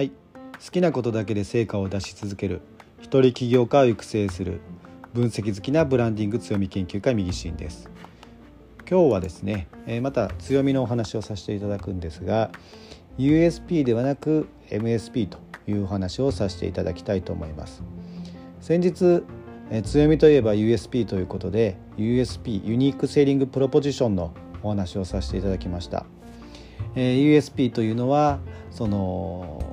はい。好きなことだけで成果を出し続ける。一人起業家を育成する。分析好きなブランディング強み研究家右進です。今日はですねまた強みのお話をさせていただくんですが USP ではなく MSP というお話をさせていただきたいと思います。先日強みといえば USP ということで USP ユニークセーリングプロポジションのお話をさせていただきました、え USP というのはその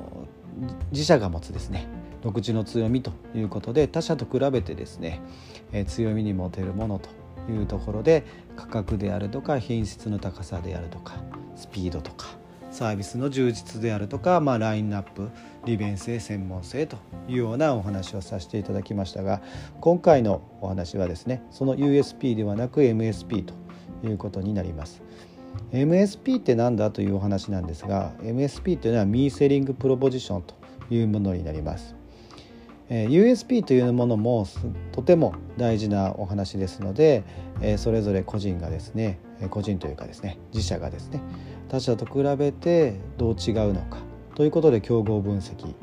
自社が持つですね独自の強みということで他社と比べてですね、え強みに持てるものというところで価格であるとか品質の高さであるとかスピードとかサービスの充実であるとか、まあ、ラインナップ利便性専門性というようなお話をさせていただきましたが今回のお話はですねその USP ではなく MSP ということになります。MSP って何だというお話なんですが MSP というのはミーセリングプロポジションというものになります。USP というものもとても大事なお話ですのでそれぞれ個人がですね個人というかですね自社がですね他社と比べてどう違うのかということで競合分析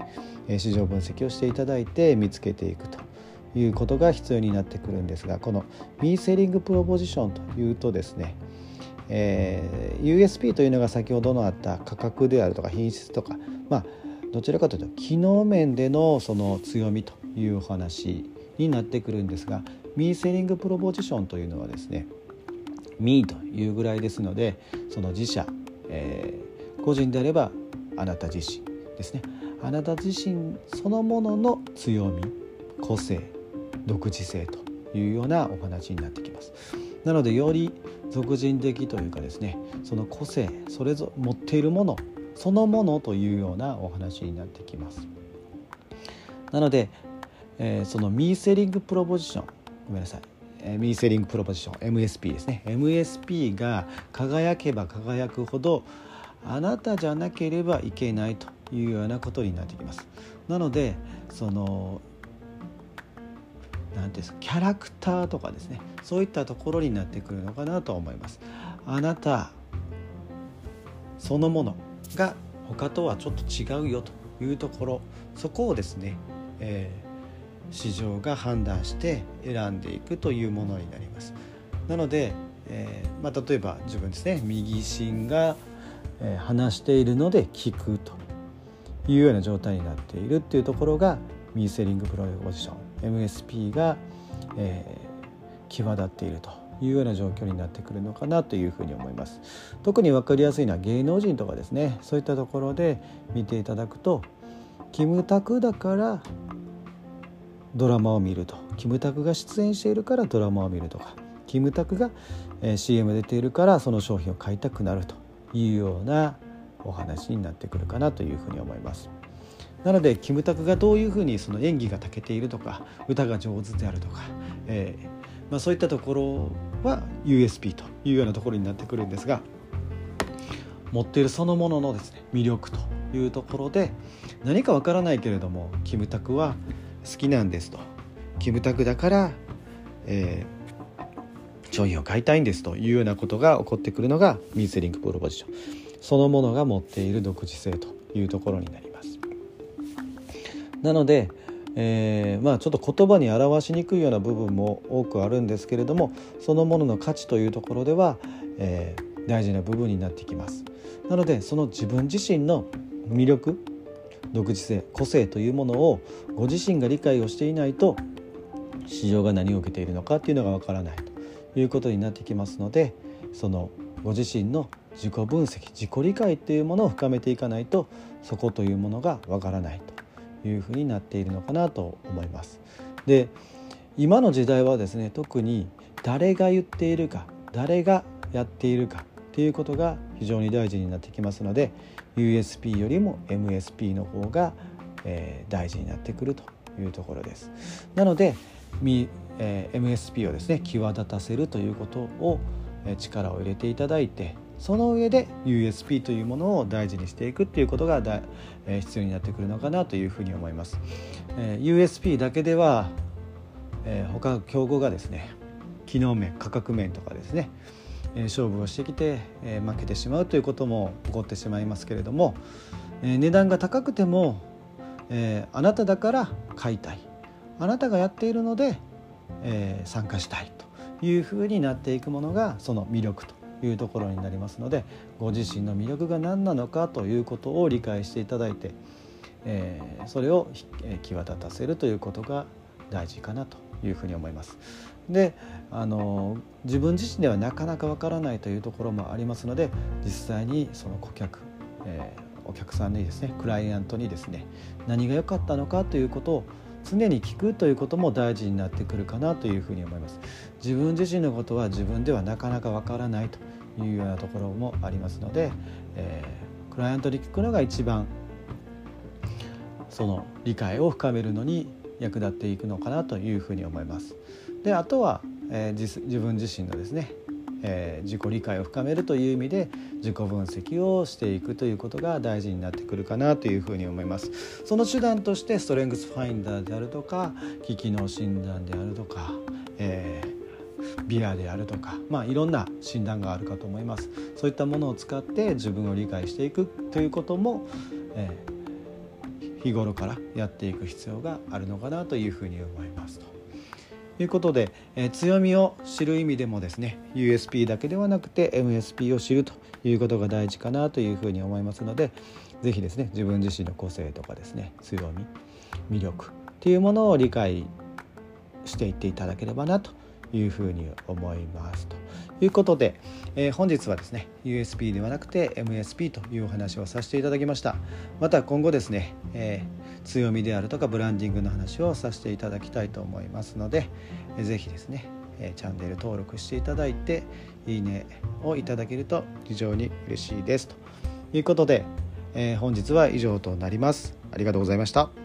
市場分析をしていただいて見つけていくということが必要になってくるんですがこのミーセリングプロポジションというとですねえー、USP というのが先ほどのあった価格であるとか品質とかまあどちらかというと機能面でのその強みというお話になってくるんですがミーセリングプロポジションというのはですねミーというぐらいですのでその自社、えー、個人であればあなた自身ですね。あなた自身そのものの強み個性独自性というようなお話になってきます。なのでより俗人的というかですねその個性それぞれ持っているものそのものというようなお話になってきます。なので、えー、そのミーセリングプロポジションごめんなさい。えミーセリングプロポジション MSP ですね。MSP が輝けば輝くほどあなたじゃなければいけないというようなことになってきます。なのでその何ですキャラクターとかですねそういったところになってくるのかなと思います。あなたそのものが他とはちょっと違うよというところそこをですね、えー、市場が判断して選んでいくというものになります。なので、えー、まあ、例えば自分ですね右心が、え、話しているので聞くというような状態になっているっていうところがミーセリングプロポジション。MSP が、え際立っているというような状況になってくるのかなというふうに思います。特に分かりやすいのは芸能人とかですね。そういったところで見ていただくとキムタクだからドラマを見ると。キムタクが出演しているからドラマを見るとか。キムタクが CM 出ているからその商品を買いたくなるというようなお話になってくるかなというふうに思います。なのでキムタクがどういうふうにその演技が長けているとか歌が上手であるとか、えー、まあ、そういったところは USP というようなところになってくるんですが持っているそのもののですね魅力というところで何かわからないけれどもキムタクは好きなんですと。キムタクだから、えー、商品を買いたいんですというようなことが起こってくるのがミーセリングプロポジション。そのものが持っている独自性というところになります。なのでえー、まあ、ちょっと言葉に表しにくいような部分も多くあるんですけれどもそのものの価値というところでは、えー、大事な部分になってきます。なのでその自分自身の魅力独自性個性というものをご自身が理解をしていないと市場が何を受けているのかっていうのがわからないということになってきますのでそのご自身の自己分析自己理解っていうものを深めていかないとそこというものがわからないというふうになっているのかなと思います。で今の時代はですね特に誰が言っているか誰がやっているかっていうことが非常に大事になってきますので USP よりも MSP の方が、えー、大事になってくるというところです。なので、えー、MSP をですね際立たせるということを、え、力を入れていただいてその上で USP というものを大事にしていくっていうことがだ、えー、必要になってくるのかなというふうに思います。えー、USP だけでは、えー、他の競合がですね機能面価格面とかですね、えー、勝負をしてきて、えー、負けてしまうということも起こってしまいますけれども、えー、値段が高くても、えー、あなただから買いたいあなたがやっているので、えー、参加したいというふうになっていくものがその魅力というところになりますのでご自身の魅力が何なのかということを理解していただいて、えー、それを際立たせるということが大事かなというふうに思います。であの自分自身ではなかなかわからないというところもありますので実際にその顧客、えー、お客さんにですねクライアントにですね何が良かったのかということを常に聞くということも大事になってくるかなというふうに思います自分自身のことは自分ではなかなかわからないというようなところもありますので、えー、クライアントに聞くのが一番その理解を深めるのに役立っていくのかなというふうに思います。であとは、えー、自自分自身のですね、えー、自己理解を深めるという意味で自己分析をしていくということが大事になってくるかなというふうに思いますその手段としてストレングスファインダーであるとか機機能診断であるとか、えー、ビアであるとか、まあ、いろんな診断があるかと思いますそういったものを使って自分を理解していくということも、えー、日頃からやっていく必要があるのかなというふうに思いますと。いうことで、え、強みを知る意味でもですね USP だけではなくて MSP を知るということが大事かなというふうに思いますので是非ですね自分自身の個性とかですね強み魅力っていうものを理解していっていただければなというふうに思いますということで、えー、本日はですね USB ではなくて MSP というお話をさせていただきました。また今後ですね、えー、強みであるとかブランディングの話をさせていただきたいと思いますので、えー、ぜひですね、えチャンネル登録していただいていいねをいただけると非常に嬉しいです。ということで、え本日は以上となります。ありがとうございました。